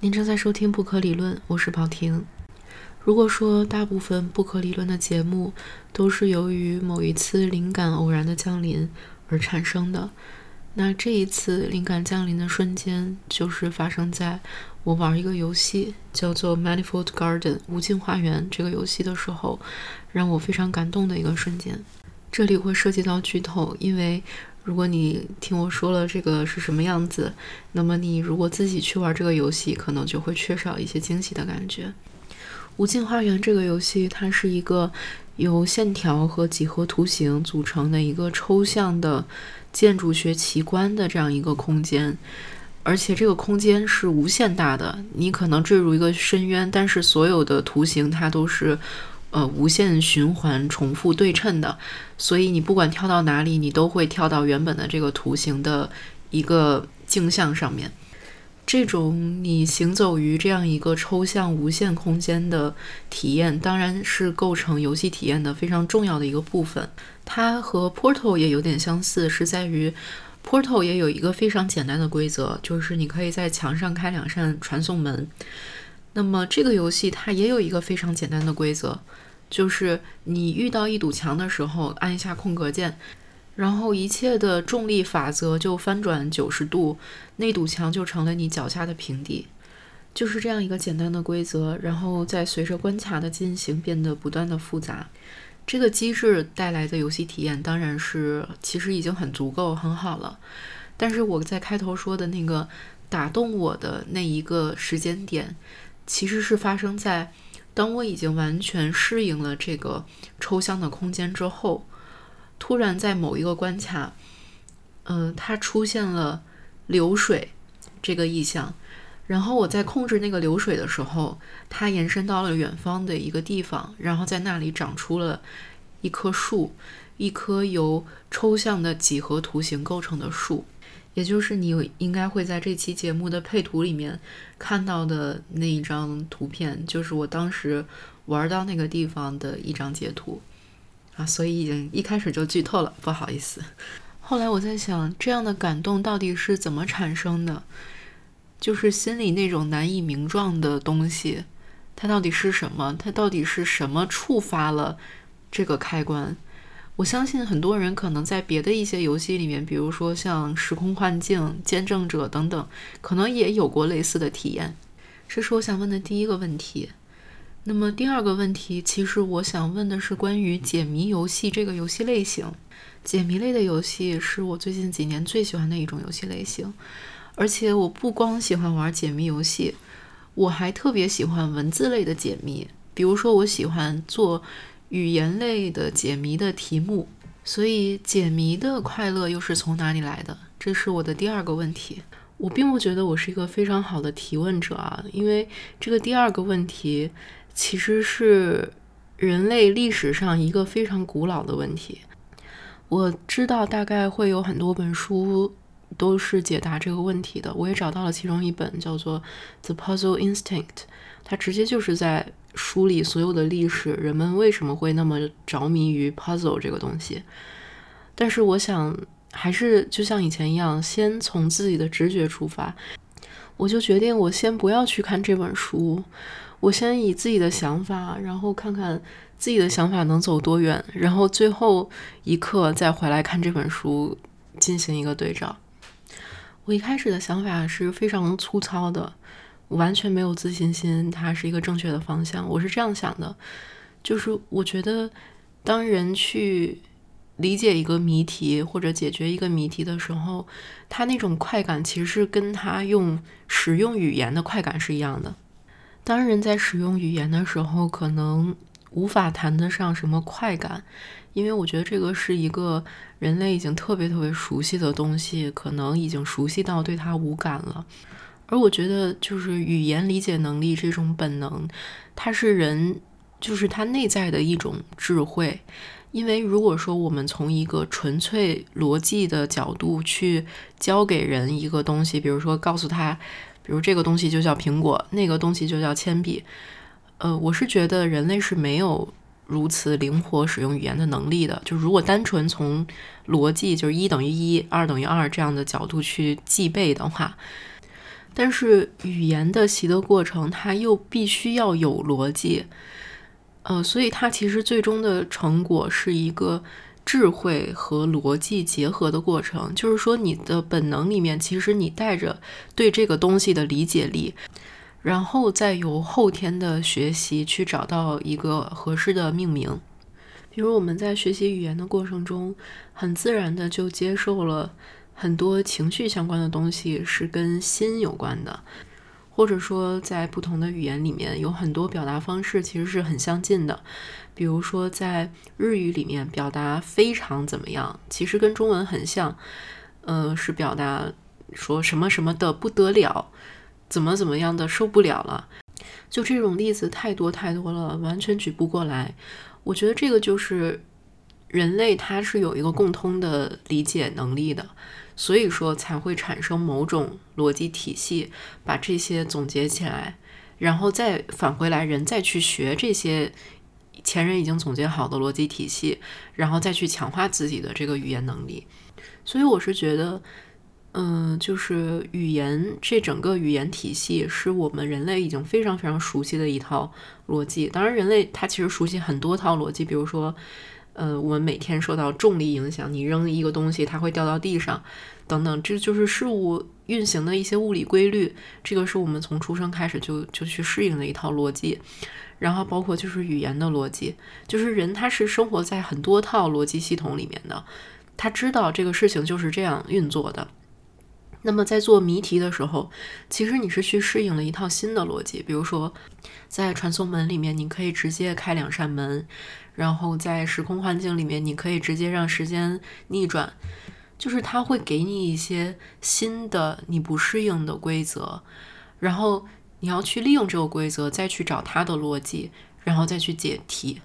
您正在收听不可理论，我是宝婷。如果说大部分不可理论的节目都是由于某一次灵感偶然的降临而产生的，那这一次灵感降临的瞬间，就是发生在我玩一个游戏叫做《Manifold Garden》无尽花园这个游戏的时候，让我非常感动的一个瞬间。这里会涉及到剧透，因为。如果你听我说了这个是什么样子，那么你如果自己去玩这个游戏，可能就会缺少一些惊喜的感觉。无尽花园这个游戏，它是一个由线条和几何图形组成的一个抽象的建筑学奇观的这样一个空间，而且这个空间是无限大的，你可能坠入一个深渊，但是所有的图形它都是。呃，无限循环、重复对称的，所以你不管跳到哪里，你都会跳到原本的这个图形的一个镜像上面。这种你行走于这样一个抽象无限空间的体验，当然是构成游戏体验的非常重要的一个部分。它和 Portal 也有点相似，是在于 Portal 也有一个非常简单的规则，就是你可以在墙上开两扇传送门。那么这个游戏它也有一个非常简单的规则，就是你遇到一堵墙的时候，按一下空格键，然后一切的重力法则就翻转九十度，那堵墙就成了你脚下的平地。就是这样一个简单的规则，然后再随着关卡的进行变得不断的复杂。这个机制带来的游戏体验当然是其实已经很足够很好了，但是我在开头说的那个打动我的那一个时间点。其实是发生在当我已经完全适应了这个抽象的空间之后，突然在某一个关卡，嗯，它出现了流水这个意象，然后我在控制那个流水的时候，它延伸到了远方的一个地方，然后在那里长出了一棵树，一棵由抽象的几何图形构成的树。也就是你应该会在这期节目的配图里面看到的那一张图片，就是我当时玩到那个地方的一张截图啊，所以已经一开始就剧透了，不好意思。后来我在想，这样的感动到底是怎么产生的？就是心里那种难以名状的东西，它到底是什么？它到底是什么触发了这个开关？我相信很多人可能在别的一些游戏里面，比如说像《时空幻境》《见证者》等等，可能也有过类似的体验。这是我想问的第一个问题。那么第二个问题，其实我想问的是关于解谜游戏这个游戏类型。解谜类的游戏是我最近几年最喜欢的一种游戏类型，而且我不光喜欢玩解谜游戏，我还特别喜欢文字类的解谜。比如说，我喜欢做。语言类的解谜的题目，所以解谜的快乐又是从哪里来的？这是我的第二个问题。我并不觉得我是一个非常好的提问者啊，因为这个第二个问题其实是人类历史上一个非常古老的问题。我知道大概会有很多本书都是解答这个问题的，我也找到了其中一本，叫做《The Puzzle Instinct》，它直接就是在。梳理所有的历史，人们为什么会那么着迷于 puzzle 这个东西？但是我想，还是就像以前一样，先从自己的直觉出发。我就决定，我先不要去看这本书，我先以自己的想法，然后看看自己的想法能走多远，然后最后一刻再回来看这本书，进行一个对照。我一开始的想法是非常粗糙的。完全没有自信心，它是一个正确的方向。我是这样想的，就是我觉得，当人去理解一个谜题或者解决一个谜题的时候，他那种快感其实是跟他用使用语言的快感是一样的。当人在使用语言的时候，可能无法谈得上什么快感，因为我觉得这个是一个人类已经特别特别熟悉的东西，可能已经熟悉到对它无感了。而我觉得，就是语言理解能力这种本能，它是人，就是他内在的一种智慧。因为如果说我们从一个纯粹逻辑的角度去教给人一个东西，比如说告诉他，比如这个东西就叫苹果，那个东西就叫铅笔，呃，我是觉得人类是没有如此灵活使用语言的能力的。就如果单纯从逻辑，就是一等于一，二等于二这样的角度去记背的话。但是语言的习得过程，它又必须要有逻辑，呃，所以它其实最终的成果是一个智慧和逻辑结合的过程。就是说，你的本能里面，其实你带着对这个东西的理解力，然后再由后天的学习去找到一个合适的命名。比如我们在学习语言的过程中，很自然的就接受了很多情绪相关的东西是跟心有关的，或者说在不同的语言里面有很多表达方式其实是很相近的。比如说在日语里面表达非常怎么样，其实跟中文很像，呃，是表达说什么什么的不得了，怎么怎么样的受不了了。就这种例子太多太多了，完全举不过来。我觉得这个就是人类，它是有一个共通的理解能力的，所以说才会产生某种逻辑体系，把这些总结起来，然后再返回来，人再去学这些前人已经总结好的逻辑体系，然后再去强化自己的这个语言能力。所以我是觉得。嗯，就是语言这整个语言体系是我们人类已经非常非常熟悉的一套逻辑。当然，人类他其实熟悉很多套逻辑，比如说，呃，我们每天受到重力影响，你扔一个东西，它会掉到地上，等等，这就是事物运行的一些物理规律。这个是我们从出生开始就就去适应的一套逻辑。然后包括就是语言的逻辑，就是人他是生活在很多套逻辑系统里面的，他知道这个事情就是这样运作的。那么在做谜题的时候，其实你是去适应了一套新的逻辑。比如说，在传送门里面，你可以直接开两扇门；然后在时空幻境里面，你可以直接让时间逆转。就是它会给你一些新的你不适应的规则，然后你要去利用这个规则，再去找它的逻辑，然后再去解题。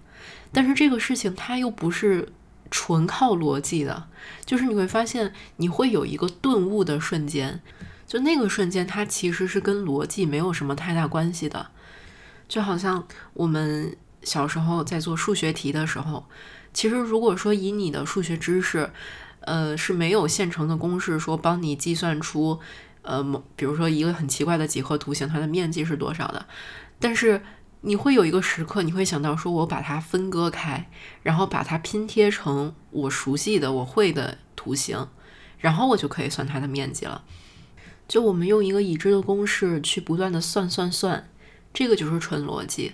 但是这个事情它又不是。纯靠逻辑的，就是你会发现你会有一个顿悟的瞬间，就那个瞬间它其实是跟逻辑没有什么太大关系的，就好像我们小时候在做数学题的时候，其实如果说以你的数学知识，呃是没有现成的公式说帮你计算出，呃某比如说一个很奇怪的几何图形它的面积是多少的，但是。你会有一个时刻，你会想到说，我把它分割开，然后把它拼贴成我熟悉的、我会的图形，然后我就可以算它的面积了。就我们用一个已知的公式去不断的算算算，这个就是纯逻辑。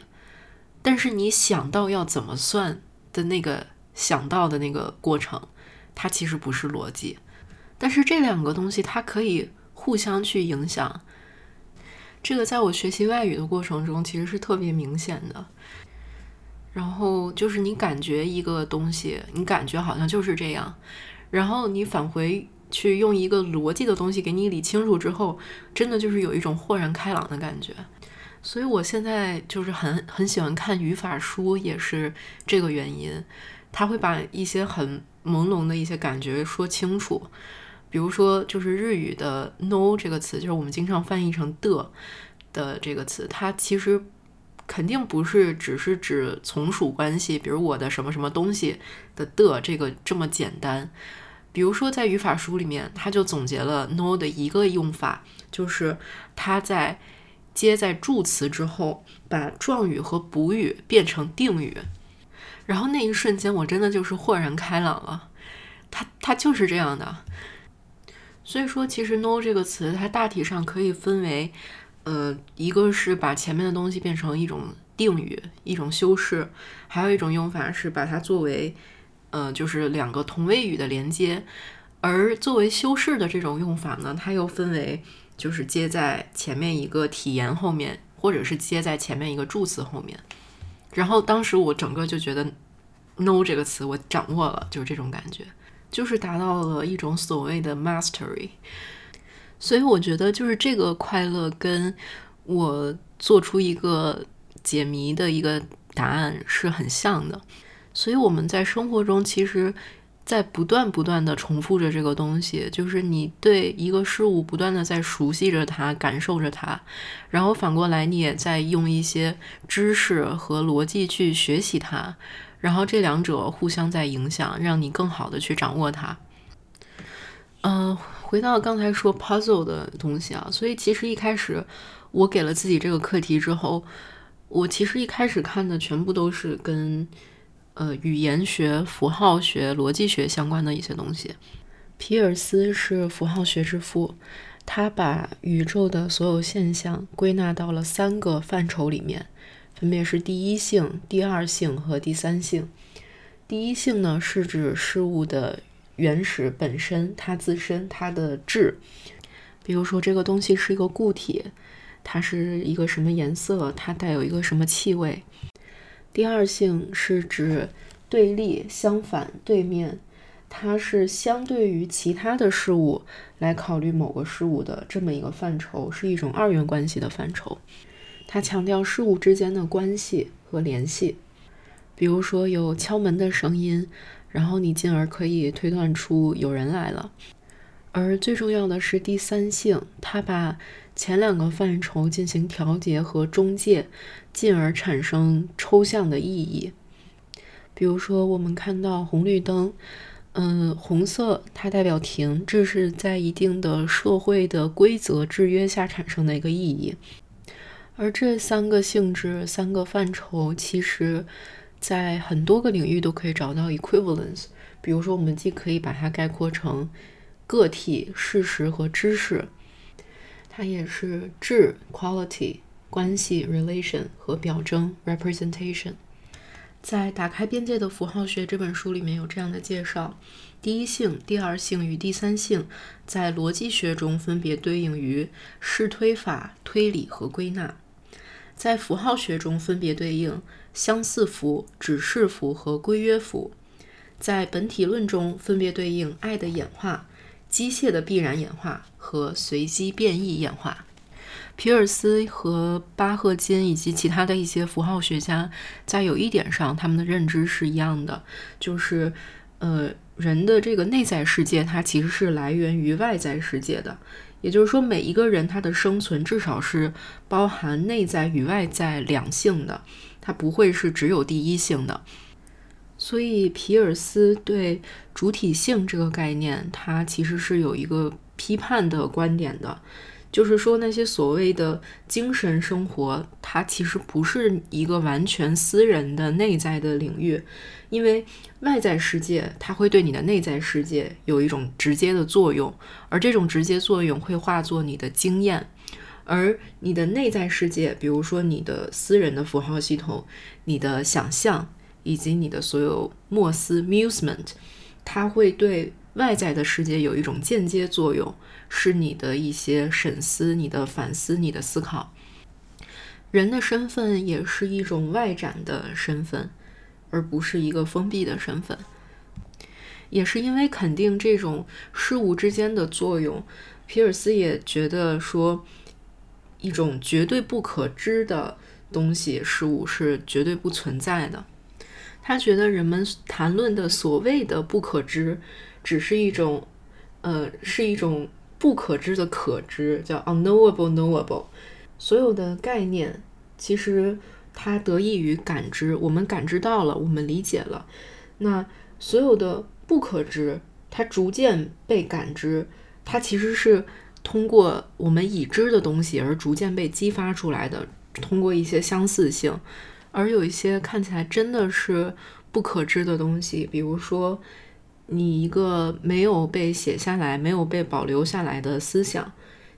但是你想到要怎么算的那个想到的那个过程，它其实不是逻辑。但是这两个东西它可以互相去影响。这个在我学习外语的过程中，其实是特别明显的。然后就是你感觉一个东西，你感觉好像就是这样，然后你返回去用一个逻辑的东西给你理清楚之后，真的就是有一种豁然开朗的感觉。所以我现在就是很很喜欢看语法书，也是这个原因。他会把一些很朦胧的一些感觉说清楚。比如说，就是日语的 “no” 这个词，就是我们经常翻译成的的这个词，它其实肯定不是只是指从属关系，比如我的什么什么东西的的这个这么简单。比如说，在语法书里面，它就总结了 “no” 的一个用法，就是它在接在助词之后，把状语和补语变成定语。然后那一瞬间，我真的就是豁然开朗了，它它就是这样的。所以说，其实 “no” 这个词，它大体上可以分为，呃，一个是把前面的东西变成一种定语，一种修饰；还有一种用法是把它作为，呃，就是两个同位语的连接。而作为修饰的这种用法呢，它又分为，就是接在前面一个体言后面，或者是接在前面一个助词后面。然后当时我整个就觉得 “no” 这个词我掌握了，就是这种感觉。就是达到了一种所谓的 mastery，所以我觉得就是这个快乐跟我做出一个解谜的一个答案是很像的。所以我们在生活中，其实，在不断不断的重复着这个东西，就是你对一个事物不断的在熟悉着它，感受着它，然后反过来你也在用一些知识和逻辑去学习它。然后这两者互相在影响，让你更好的去掌握它。呃，回到刚才说 puzzle 的东西啊，所以其实一开始我给了自己这个课题之后，我其实一开始看的全部都是跟呃语言学、符号学、逻辑学相关的一些东西。皮尔斯是符号学之父，他把宇宙的所有现象归纳到了三个范畴里面，分别是第一性、第二性和第三性。第一性呢，是指事物的。原始本身，它自身它的质，比如说这个东西是一个固体，它是一个什么颜色，它带有一个什么气味。第二性是指对立、相反、对面，它是相对于其他的事物来考虑某个事物的这么一个范畴，是一种二元关系的范畴。它强调事物之间的关系和联系，比如说有敲门的声音。然后你进而可以推断出有人来了，而最重要的是第三性，它把前两个范畴进行调节和中介，进而产生抽象的意义。比如说，我们看到红绿灯，嗯，红色它代表停，这是在一定的社会的规则制约下产生的一个意义。而这三个性质、三个范畴，其实。在很多个领域都可以找到 equivalence，比如说，我们既可以把它概括成个体、事实和知识，它也是质 quality、关系 relation 和表征 representation。在《打开边界的符号学》这本书里面有这样的介绍：第一性、第二性与第三性在逻辑学中分别对应于试推法、推理和归纳，在符号学中分别对应。相似符、指示符和规约符，在本体论中分别对应爱的演化、机械的必然演化和随机变异演化。皮尔斯和巴赫金以及其他的一些符号学家，在有一点上，他们的认知是一样的，就是，呃，人的这个内在世界，它其实是来源于外在世界的。也就是说，每一个人他的生存至少是包含内在与外在两性的。他不会是只有第一性的，所以皮尔斯对主体性这个概念，他其实是有一个批判的观点的，就是说那些所谓的精神生活，它其实不是一个完全私人的内在的领域，因为外在世界它会对你的内在世界有一种直接的作用，而这种直接作用会化作你的经验。而你的内在世界，比如说你的私人的符号系统、你的想象以及你的所有默思 （musement），它会对外在的世界有一种间接作用，是你的一些审思、你的反思、你的思考。人的身份也是一种外展的身份，而不是一个封闭的身份。也是因为肯定这种事物之间的作用，皮尔斯也觉得说。一种绝对不可知的东西事物是绝对不存在的。他觉得人们谈论的所谓的不可知，只是一种，呃，是一种不可知的可知，叫 unknowable knowable。所有的概念其实它得益于感知，我们感知到了，我们理解了。那所有的不可知，它逐渐被感知，它其实是。通过我们已知的东西而逐渐被激发出来的，通过一些相似性，而有一些看起来真的是不可知的东西，比如说你一个没有被写下来、没有被保留下来的思想，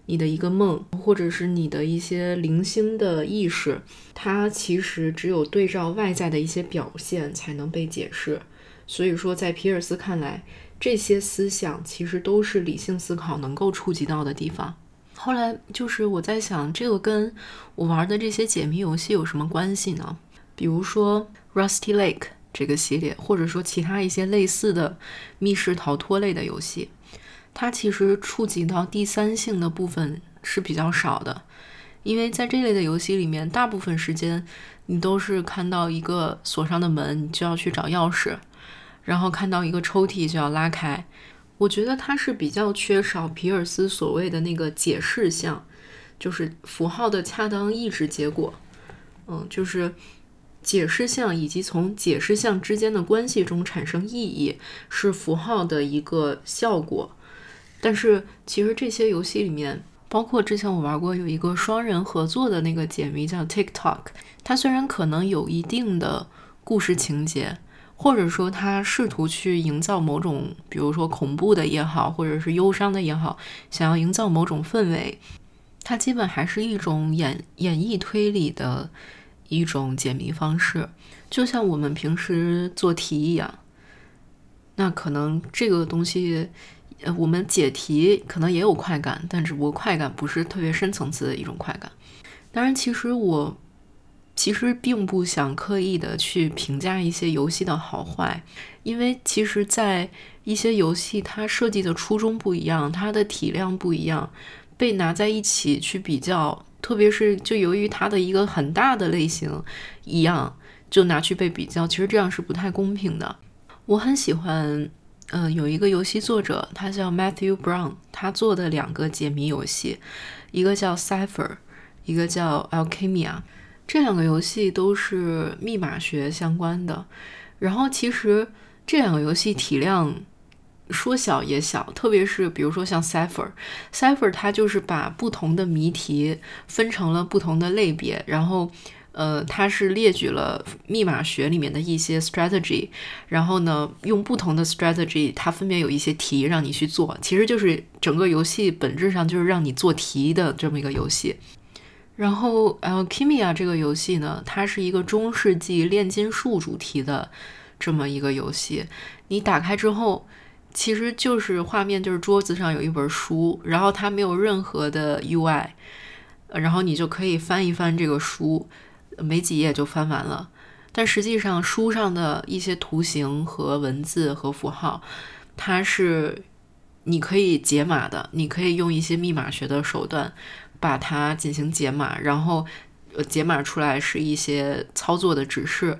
你的一个梦，或者是你的一些零星的意识，它其实只有对照外在的一些表现才能被解释。所以说，在皮尔斯看来。这些思想其实都是理性思考能够触及到的地方。后来就是我在想，这个跟我玩的这些解谜游戏有什么关系呢？比如说 Rusty Lake 这个系列，或者说其他一些类似的密室逃脱类的游戏，它其实触及到第三性的部分是比较少的，因为在这类的游戏里面，大部分时间你都是看到一个锁上的门，你就要去找钥匙。然后看到一个抽屉就要拉开，我觉得它是比较缺少皮尔斯所谓的那个解释项，就是符号的恰当抑制结果。嗯，就是解释项以及从解释项之间的关系中产生意义是符号的一个效果。但是其实这些游戏里面，包括之前我玩过有一个双人合作的那个解谜叫 TikTok，它虽然可能有一定的故事情节，或者说他试图去营造某种，比如说恐怖的也好，或者是忧伤的也好，想要营造某种氛围，它基本还是一种演演绎推理的一种解谜方式，就像我们平时做题一样。那可能这个东西。呃，我们解题可能也有快感，但只不过快感不是特别深层次的一种快感。当然，其实我其实并不想刻意的去评价一些游戏的好坏，因为其实，在一些游戏它设计的初衷不一样，它的体量不一样，被拿在一起去比较，特别是就由于它的一个很大的类型一样，就拿去被比较，其实这样是不太公平的。我很喜欢。嗯，有一个游戏作者，他叫 Matthew Brown，他做的两个解谜游戏，一个叫 Cipher，一个叫 Alchemia，这两个游戏都是密码学相关的。然后其实这两个游戏体量说小也小，特别是比如说像 Cipher，Cipher 它就是把不同的谜题分成了不同的类别，然后。呃，它是列举了密码学里面的一些 strategy，然后呢，用不同的 strategy，它分别有一些题让你去做，其实就是整个游戏本质上就是让你做题的这么一个游戏。然后 Alchemia 这个游戏呢，它是一个中世纪炼金术主题的这么一个游戏。你打开之后，其实就是画面就是桌子上有一本书，然后它没有任何的 UI，然后你就可以翻一翻这个书。没几页就翻完了，但实际上书上的一些图形和文字和符号，它是你可以解码的。你可以用一些密码学的手段把它进行解码，然后呃解码出来是一些操作的指示，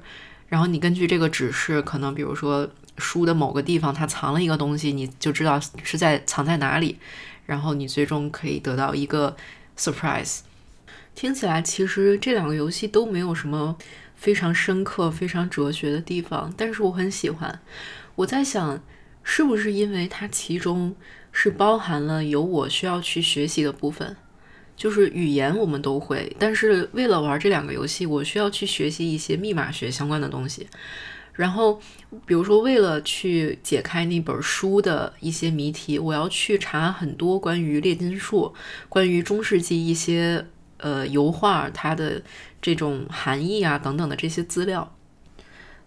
然后你根据这个指示，可能比如说书的某个地方它藏了一个东西，你就知道是在藏在哪里，然后你最终可以得到一个 surprise。听起来其实这两个游戏都没有什么非常深刻、非常哲学的地方，但是我很喜欢。我在想，是不是因为它其中是包含了有我需要去学习的部分？就是语言我们都会，但是为了玩这两个游戏，我需要去学习一些密码学相关的东西。然后，比如说为了去解开那本书的一些谜题，我要去查很多关于炼金术、关于中世纪一些。呃，油画它的这种含义啊，等等的这些资料，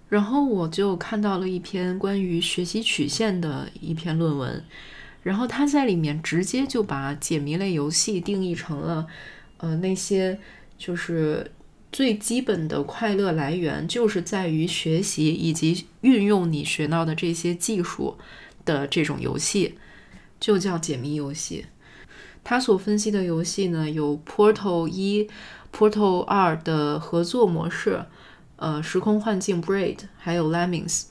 然后我就看到了一篇关于学习曲线的一篇论文，然后他在里面直接就把解谜类游戏定义成了，呃，那些就是最基本的快乐来源就是在于学习以及运用你学到的这些技术的这种游戏，就叫解谜游戏。他所分析的游戏呢，有 Portal 一、Portal 二的合作模式，呃，时空幻境 Braid，还有 Lemmings。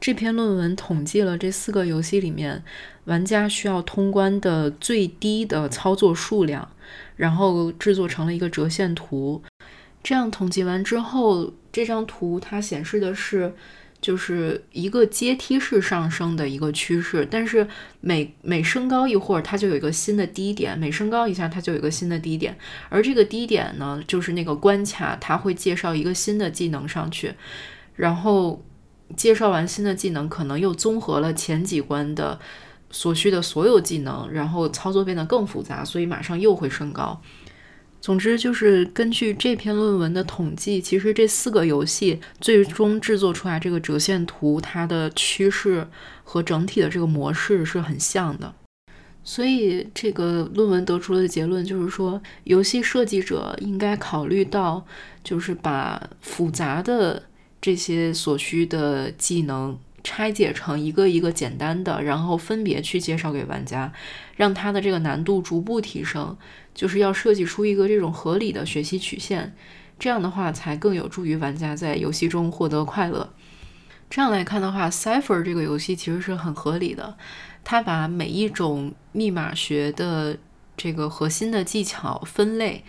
这篇论文统计了这四个游戏里面玩家需要通关的最低的操作数量，然后制作成了一个折线图。这样统计完之后，这张图它显示的是。就是一个阶梯式上升的一个趋势，但是每每升高一会儿，它就有一个新的低点；每升高一下，它就有一个新的低点。而这个低点呢，就是那个关卡，它会介绍一个新的技能上去，然后介绍完新的技能，可能又综合了前几关的所需的所有技能，然后操作变得更复杂，所以马上又会升高。总之，就是根据这篇论文的统计，其实这四个游戏最终制作出来这个折线图，它的趋势和整体的这个模式是很像的。所以，这个论文得出的结论就是说，游戏设计者应该考虑到，就是把复杂的这些所需的技能拆解成一个一个简单的，然后分别去介绍给玩家，让它的这个难度逐步提升。就是要设计出一个这种合理的学习曲线，这样的话才更有助于玩家在游戏中获得快乐。这样来看的话，Cipher 这个游戏其实是很合理的，它把每一种密码学的这个核心的技巧分类，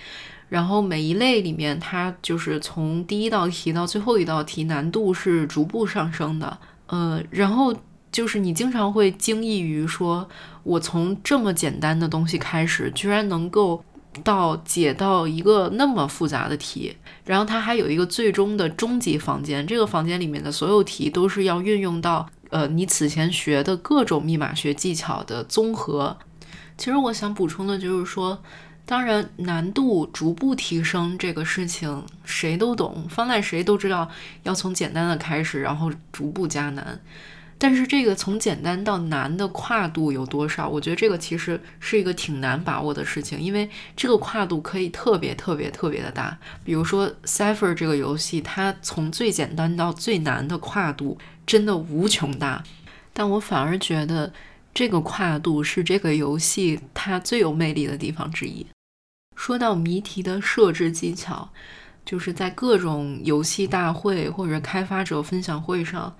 然后每一类里面它就是从第一道题到最后一道题难度是逐步上升的，呃，然后就是你经常会惊异于说，我从这么简单的东西开始，居然能够到解到一个那么复杂的题。然后它还有一个最终的终极房间，这个房间里面的所有题都是要运用到呃你此前学的各种密码学技巧的综合。其实我想补充的就是说。当然，难度逐步提升这个事情谁都懂，放在谁都知道要从简单的开始，然后逐步加难。但是这个从简单到难的跨度有多少？我觉得这个其实是一个挺难把握的事情，因为这个跨度可以特别特别特别的大。比如说 Cipher 这个游戏，它从最简单到最难的跨度真的无穷大。但我反而觉得这个跨度是这个游戏它最有魅力的地方之一。说到谜题的设置技巧，就是在各种游戏大会或者开发者分享会上，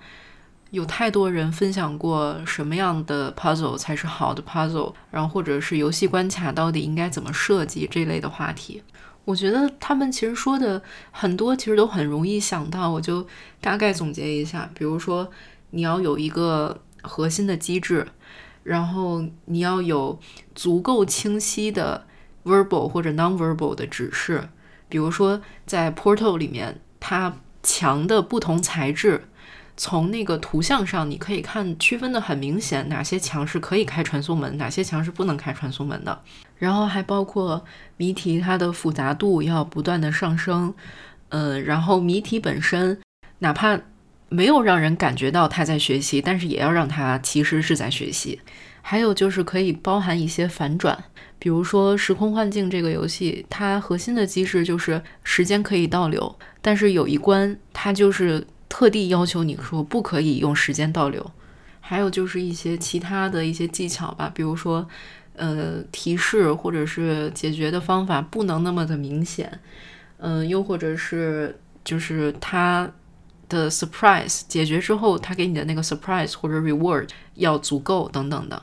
有太多人分享过什么样的 puzzle 才是好的 puzzle，然后或者是游戏关卡到底应该怎么设计这类的话题。我觉得他们其实说的很多，其实都很容易想到。我就大概总结一下，比如说你要有一个核心的机制，然后你要有足够清晰的。Verbal 或者 nonverbal 的指示，比如说在 Portal 里面，它墙的不同材质，从那个图像上你可以看区分的很明显，哪些墙是可以开传送门，哪些墙是不能开传送门的。然后还包括谜题它的复杂度要不断的上升，嗯，然后谜题本身哪怕没有让人感觉到他在学习，但是也要让他其实是在学习。还有就是可以包含一些反转。比如说《时空幻境》这个游戏，它核心的机制就是时间可以倒流，但是有一关它就是特地要求你说不可以用时间倒流。还有就是一些其他的一些技巧吧，比如说，呃，提示或者是解决的方法不能那么的明显，嗯，又或者是就是它的 surprise 解决之后，它给你的那个 surprise 或者 reward 要足够等等的。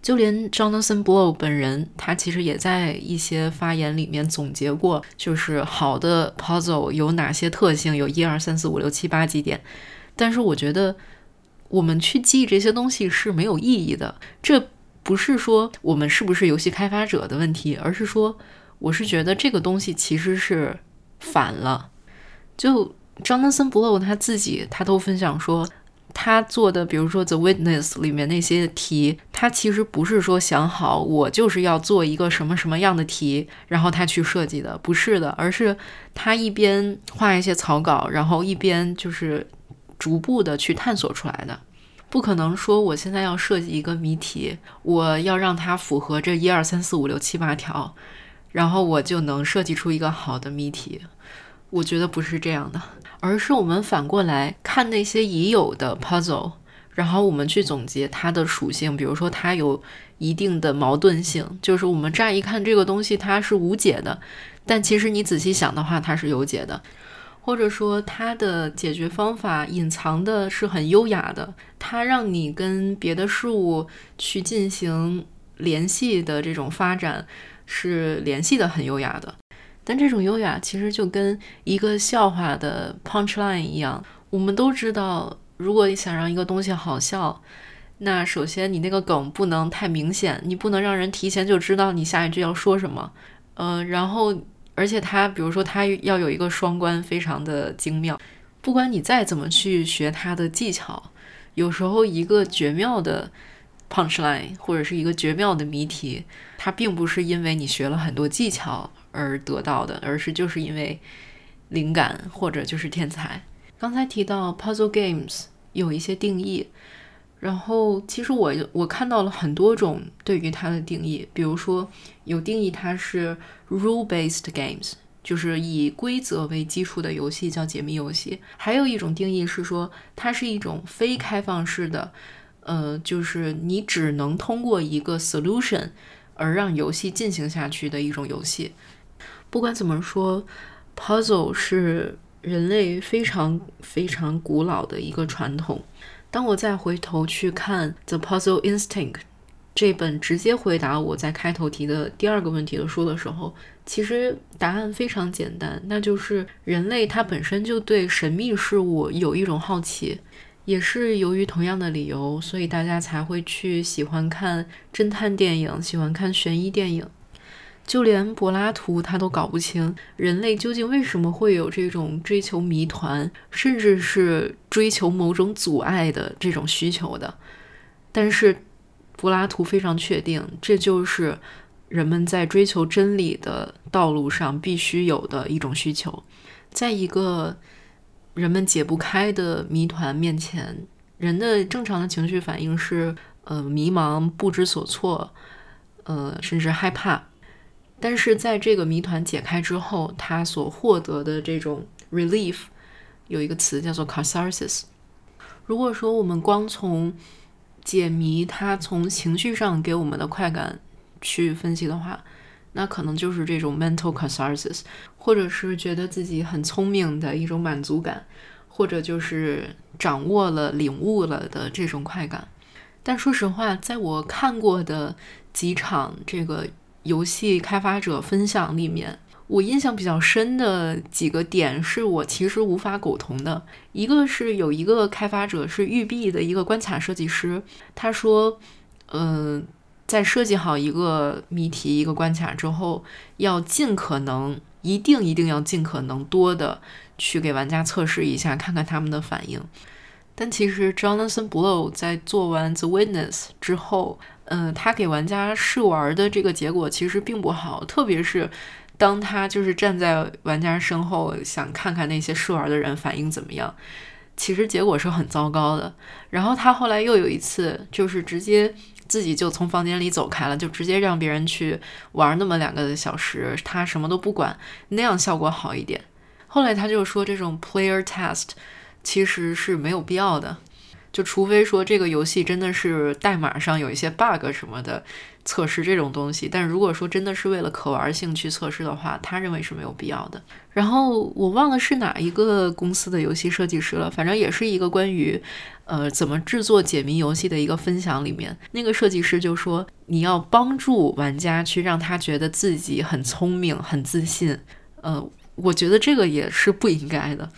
就连 Jonathan Blow 本人，他其实也在一些发言里面总结过，就是好的 puzzle 有哪些特性，有一二三四五六七八几点。但是我觉得我们去记这些东西是没有意义的。这不是说我们是不是游戏开发者的问题，而是说我是觉得这个东西其实是反了。就 Jonathan Blow 他自己，他都分享说。他做的，比如说《The Witness》里面那些题，他其实不是说想好我就是要做一个什么什么样的题，然后他去设计的，不是的，而是他一边画一些草稿，然后一边就是逐步的去探索出来的。不可能说我现在要设计一个谜题，我要让它符合这一二三四五六七八条，然后我就能设计出一个好的谜题。我觉得不是这样的。而是我们反过来看那些已有的 puzzle，然后我们去总结它的属性，比如说它有一定的矛盾性，就是我们乍一看这个东西它是无解的，但其实你仔细想的话它是有解的，或者说它的解决方法隐藏的是很优雅的，它让你跟别的事物去进行联系的这种发展是联系的很优雅的。但这种优雅其实就跟一个笑话的 punch line 一样，我们都知道，如果你想让一个东西好笑，那首先你那个梗不能太明显，你不能让人提前就知道你下一句要说什么。嗯，然后而且它，比如说它要有一个双关，非常的精妙。不管你再怎么去学它的技巧，有时候一个绝妙的 punch line 或者是一个绝妙的谜题，它并不是因为你学了很多技巧。而得到的，而是就是因为灵感或者就是天才。刚才提到 puzzle games 有一些定义，然后其实我我看到了很多种对于它的定义，比如说有定义它是 rule-based games，就是以规则为基础的游戏叫解密游戏；还有一种定义是说它是一种非开放式的，呃，就是你只能通过一个 solution 而让游戏进行下去的一种游戏。不管怎么说，puzzle 是人类非常非常古老的一个传统。当我再回头去看《The Puzzle Instinct》这本直接回答我在开头提的第二个问题的书的时候，其实答案非常简单，那就是人类它本身就对神秘事物有一种好奇。也是由于同样的理由，所以大家才会去喜欢看侦探电影，喜欢看悬疑电影。就连柏拉图他都搞不清人类究竟为什么会有这种追求谜团，甚至是追求某种阻碍的这种需求的。但是柏拉图非常确定，这就是人们在追求真理的道路上必须有的一种需求。在一个人们解不开的谜团面前，人的正常的情绪反应是呃迷茫、不知所措，呃甚至害怕。但是在这个谜团解开之后，他所获得的这种 relief，有一个词叫做 catharsis。如果说我们光从解谜，它从情绪上给我们的快感去分析的话，那可能就是这种 mental catharsis，或者是觉得自己很聪明的一种满足感，或者就是掌握了、领悟了的这种快感。但说实话，在我看过的几场这个。游戏开发者分享里面，我印象比较深的几个点是我其实无法苟同的。一个是有一个开发者是育碧的一个关卡设计师，他说，嗯，在设计好一个谜题、一个关卡之后，要尽可能、一定、一定要尽可能多的去给玩家测试一下，看看他们的反应。但其实 Jonathan Blow 在做完 The Witness 之后。嗯，他给玩家试玩的这个结果其实并不好，特别是当他就是站在玩家身后，想看看那些试玩的人反应怎么样，其实结果是很糟糕的。然后他后来又有一次，就是直接自己就从房间里走开了，就直接让别人去玩那么两个小时，他什么都不管，那样效果好一点。后来他就说，这种 player test 其实是没有必要的。就除非说这个游戏真的是代码上有一些 bug 什么的测试这种东西，但如果说真的是为了可玩性去测试的话，他认为是没有必要的。然后我忘了是哪一个公司的游戏设计师了，反正也是一个关于呃怎么制作解谜游戏的一个分享里面，那个设计师就说你要帮助玩家去让他觉得自己很聪明、很自信。呃，我觉得这个也是不应该的。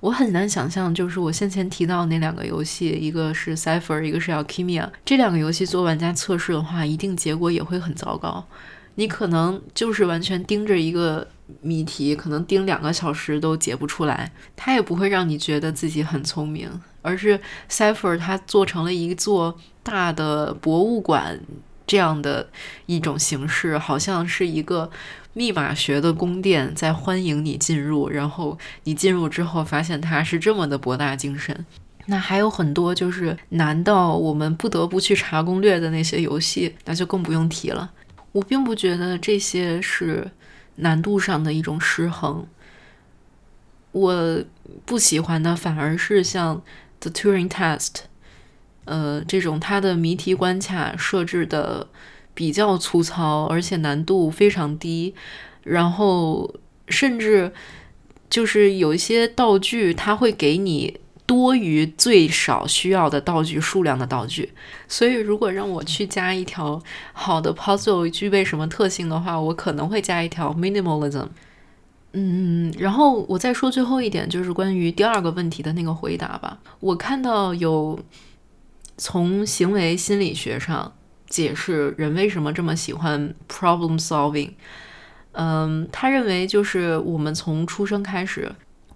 我很难想象，就是我先前提到那两个游戏，一个是 Cipher，一个是 Alchemia，这两个游戏做玩家测试的话，一定结果也会很糟糕。你可能就是完全盯着一个谜题，可能盯两个小时都解不出来，它也不会让你觉得自己很聪明。而是 Cipher 它做成了一座大的博物馆这样的一种形式，好像是一个。密码学的宫殿在欢迎你进入，然后你进入之后发现它是这么的博大精深。那还有很多就是难到我们不得不去查攻略的那些游戏，那就更不用提了。我并不觉得这些是难度上的一种失衡。我不喜欢的反而是像 The Turing Test，呃，这种它的谜题关卡设置的。比较粗糙，而且难度非常低，然后甚至就是有一些道具，它会给你多于最少需要的道具数量的道具。所以，如果让我去加一条好的 puzzle 具备什么特性的话，我可能会加一条 minimalism。嗯，然后我再说最后一点，就是关于第二个问题的那个回答吧。我看到有从行为心理学上。解释人为什么这么喜欢 problem solving。嗯，他认为就是我们从出生开始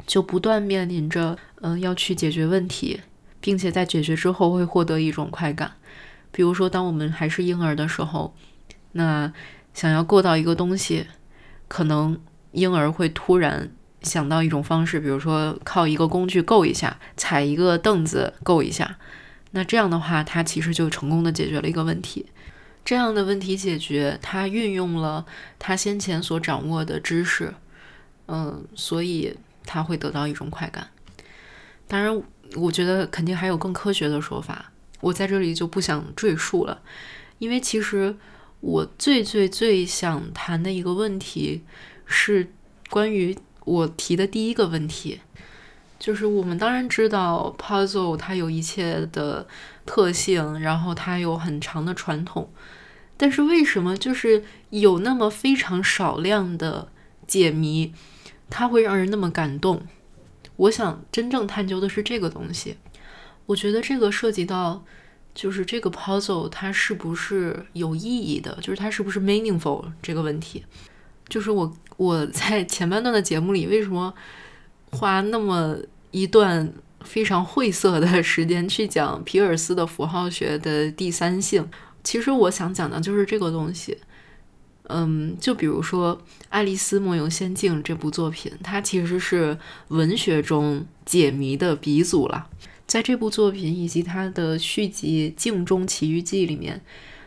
就不断面临着，嗯，要去解决问题，并且在解决之后会获得一种快感。比如说，当我们还是婴儿的时候，那想要够到一个东西，可能婴儿会突然想到一种方式，比如说靠一个工具够一下，踩一个凳子够一下。那这样的话，他其实就成功的解决了一个问题。这样的问题解决，他运用了他先前所掌握的知识，嗯，所以他会得到一种快感。当然，我觉得肯定还有更科学的说法，我在这里就不想赘述了。因为其实我最最最想谈的一个问题是关于我提的第一个问题。就是我们当然知道 puzzle 它有一切的特性，然后它有很长的传统，但是为什么就是有那么非常少量的解谜，它会让人那么感动？我想真正探究的是这个东西。我觉得这个涉及到，就是这个 puzzle 它是不是有意义的，就是它是不是 meaningful 这个问题。就是我我在前半段的节目里为什么花那么一段非常晦涩的时间去讲皮尔斯的符号学的第三性？其实我想讲的就是这个东西。嗯，就比如说《爱丽丝梦游仙境》这部作品，它其实是文学中解谜的鼻祖了。在这部作品以及它的续集《镜中奇遇记》里面，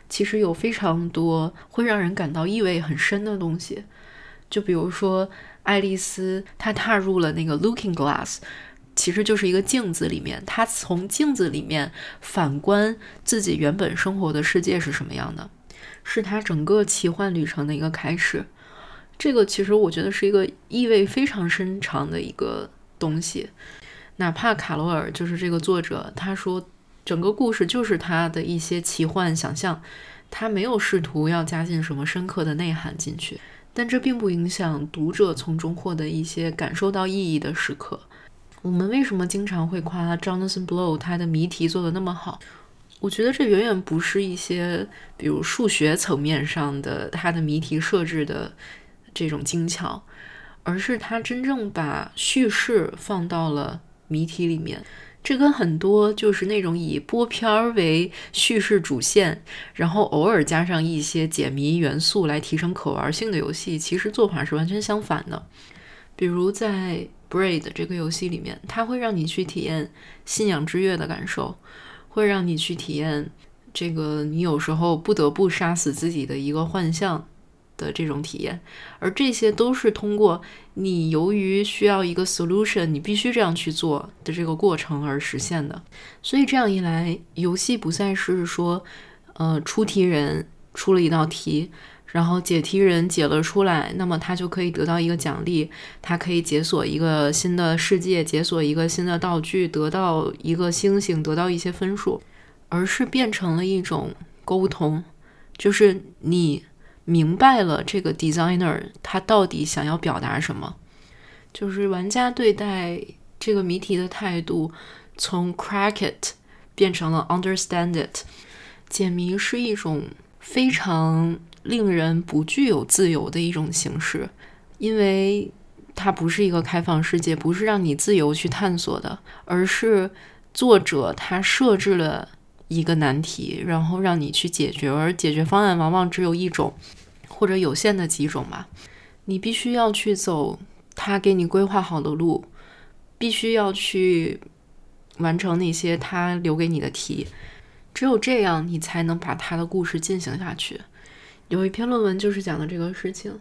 其实有非常多会让人感到意味很深的东西。就比如说，爱丽丝她踏入了那个 Looking Glass，其实就是一个镜子里面，她从镜子里面反观自己原本生活的世界是什么样的。是她整个奇幻旅程的一个开始，这个其实我觉得是一个意味非常深长的一个东西。哪怕卡罗尔就是这个作者，他说整个故事就是他的一些奇幻想象，他没有试图要加进什么深刻的内涵进去，但这并不影响读者从中获得一些感受到意义的时刻。我们为什么经常会夸 Jonathan Blow 他的谜题做得那么好？我觉得这远远不是一些，比如数学层面上的他的谜题设置的这种精巧，而是他真正把叙事放到了谜题里面。这跟很多就是那种以播片儿为叙事主线，然后偶尔加上一些解谜元素来提升可玩性的游戏，其实做法是完全相反的。比如在 Braid 这个游戏里面，它会让你去体验信仰之跃的感受。会让你去体验这个，你有时候不得不杀死自己的一个幻象的这种体验，而这些都是通过你由于需要一个 solution，你必须这样去做的这个过程而实现的。所以这样一来，游戏不再是说，呃，出题人出了一道题，然后解题人解了出来，那么他就可以得到一个奖励，他可以解锁一个新的世界，解锁一个新的道具，得到一个星星，得到一些分数，而是变成了一种沟通，就是你明白了这个 designer 他到底想要表达什么，就是玩家对待这个谜题的态度从 crack it 变成了 understand it，解谜是一种非常。令人不具有自由的一种形式，因为它不是一个开放世界，不是让你自由去探索的，而是作者他设置了一个难题，然后让你去解决，而解决方案往往只有一种，或者有限的几种吧。你必须要去走他给你规划好的路，必须要去完成那些他留给你的题，只有这样，你才能把他的故事进行下去。有一篇论文就是讲的这个事情，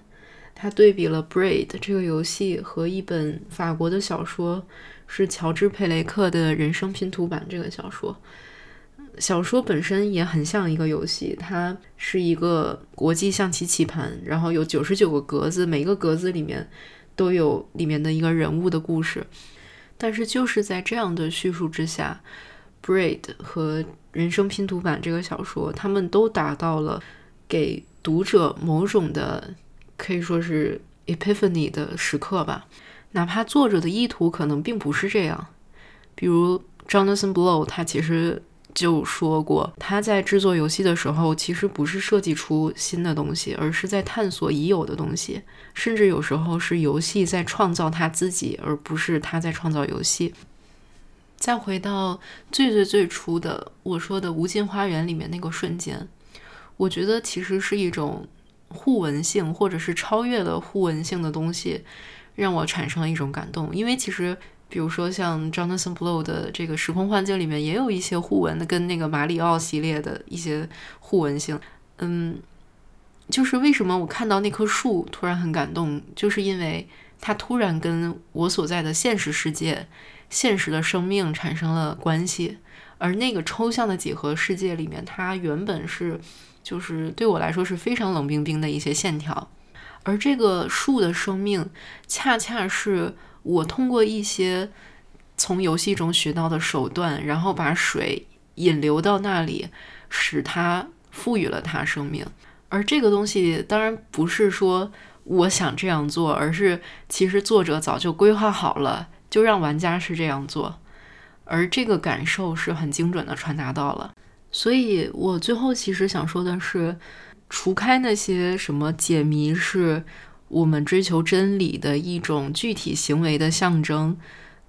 他对比了《Braid》这个游戏和一本法国的小说，是乔治·佩雷克的人生拼图版这个小说。小说本身也很像一个游戏，它是一个国际象棋棋盘，然后有九十九个格子，每个格子里面都有里面的一个人物的故事。但是就是在这样的叙述之下，《Braid》和人生拼图版这个小说，他们都达到了给。读者某种的可以说是 epiphany 的时刻吧，哪怕作者的意图可能并不是这样。比如 Jonathan Blow，他其实就说过，他在制作游戏的时候，其实不是设计出新的东西，而是在探索已有的东西，甚至有时候是游戏在创造他自己，而不是他在创造游戏。再回到最最最初的我说的《无尽花园》里面那个瞬间。我觉得其实是一种互文性，或者是超越了互文性的东西，让我产生了一种感动。因为其实，比如说像 Jonathan Blow 的这个时空幻境里面，也有一些互文的，跟那个马里奥系列的一些互文性。嗯，就是为什么我看到那棵树突然很感动，就是因为它突然跟我所在的现实世界、现实的生命产生了关系，而那个抽象的几何世界里面，它原本是。就是对我来说是非常冷冰冰的一些线条，而这个树的生命，恰恰是我通过一些从游戏中学到的手段，然后把水引流到那里，使它赋予了它生命。而这个东西当然不是说我想这样做，而是其实作者早就规划好了，就让玩家是这样做。而这个感受是很精准的传达到了。所以我最后其实想说的是，除开那些什么解谜是我们追求真理的一种具体行为的象征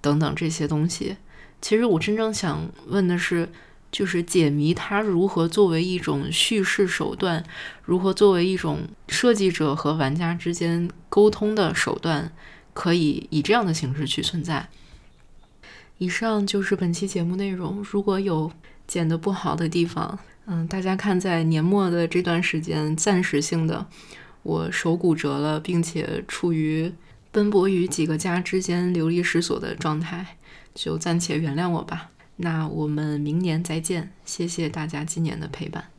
等等这些东西，其实我真正想问的是。就是解谜，它如何作为一种叙事手段，如何作为一种设计者和玩家之间沟通的手段，可以以这样的形式去存在。以上就是本期节目内容。如果有剪得不好的地方，嗯，大家看，在年末的这段时间，暂时性的我手骨折了，并且处于奔波于几个家之间流离失所的状态，就暂且原谅我吧。那我们明年再见，谢谢大家今年的陪伴。